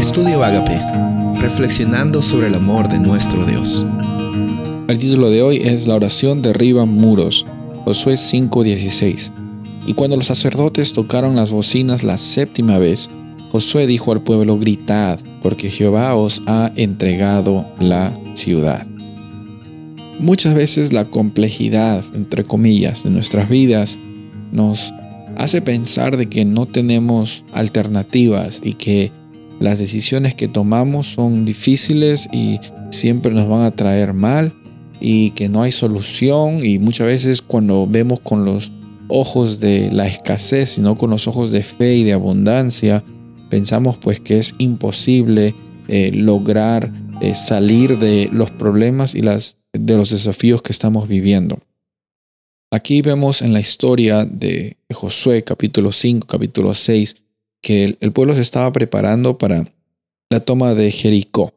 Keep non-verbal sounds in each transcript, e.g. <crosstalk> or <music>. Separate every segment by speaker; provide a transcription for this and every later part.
Speaker 1: Estudio Agape, reflexionando sobre el amor de nuestro Dios.
Speaker 2: El título de hoy es La oración derriba muros, Josué 5:16. Y cuando los sacerdotes tocaron las bocinas la séptima vez, Josué dijo al pueblo, gritad, porque Jehová os ha entregado la ciudad. Muchas veces la complejidad, entre comillas, de nuestras vidas nos hace pensar de que no tenemos alternativas y que las decisiones que tomamos son difíciles y siempre nos van a traer mal y que no hay solución y muchas veces cuando vemos con los ojos de la escasez, sino con los ojos de fe y de abundancia, pensamos pues que es imposible eh, lograr eh, salir de los problemas y las, de los desafíos que estamos viviendo. Aquí vemos en la historia de Josué capítulo 5, capítulo 6, que el, pueblo se estaba preparando para la toma de Jericó.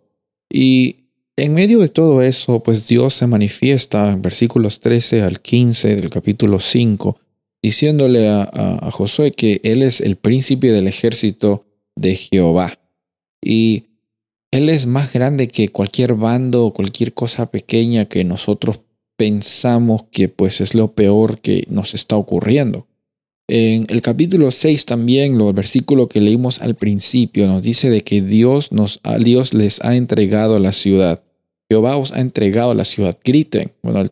Speaker 2: Y en medio de todo eso, pues Dios se manifiesta en versículos 13 al 15 del capítulo 5, diciéndole a, a, Josué que él es el príncipe del ejército de Jehová. Y él es más grande que cualquier bando o cualquier cosa pequeña que nosotros pensamos que pues es lo peor que nos está ocurriendo. En el capítulo 6 también, el versículo que leímos al principio, nos dice de que Dios, nos, Dios les ha entregado la ciudad. Jehová os ha entregado la ciudad. Griten. Bueno, al,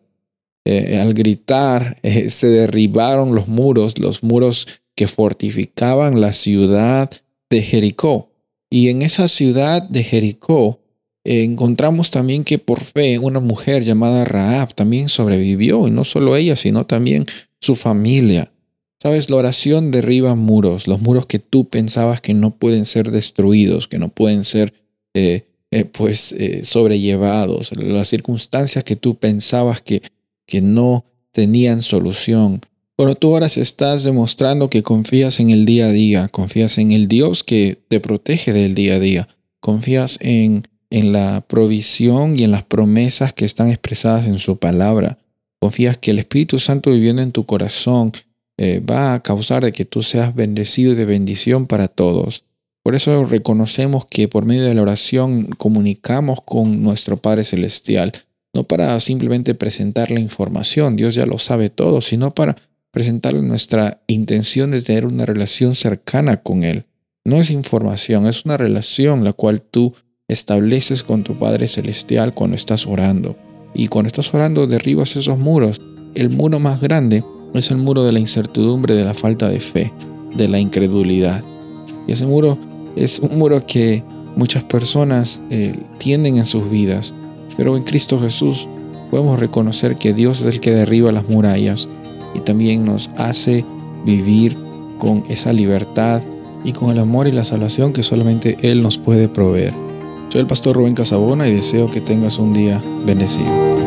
Speaker 2: eh, gritar <laughs> eh, se derribaron los muros, los muros que fortificaban la ciudad de Jericó. Y en esa ciudad de Jericó encontramos también que por fe una mujer llamada Raab también sobrevivió, y no solo ella, sino también su familia. Sabes, la oración derriba muros, los muros que tú pensabas que no pueden ser destruidos, que no pueden ser eh, eh, pues eh, sobrellevados, las circunstancias que tú pensabas que, que no tenían solución. Pero tú ahora estás demostrando que confías en el día a día, confías en el Dios que te protege del día a día, confías en en la provisión y en las promesas que están expresadas en su palabra. Confías que el Espíritu Santo viviendo en tu corazón eh, va a causar de que tú seas bendecido y de bendición para todos. Por eso reconocemos que por medio de la oración comunicamos con nuestro Padre Celestial, no para simplemente presentar la información, Dios ya lo sabe todo, sino para presentarle nuestra intención de tener una relación cercana con Él. No es información, es una relación la cual tú estableces con tu Padre Celestial cuando estás orando. Y cuando estás orando derribas esos muros. El muro más grande es el muro de la incertidumbre, de la falta de fe, de la incredulidad. Y ese muro es un muro que muchas personas eh, tienen en sus vidas. Pero en Cristo Jesús podemos reconocer que Dios es el que derriba las murallas y también nos hace vivir con esa libertad y con el amor y la salvación que solamente Él nos puede proveer. Soy el pastor Rubén Casabona y deseo que tengas un día bendecido.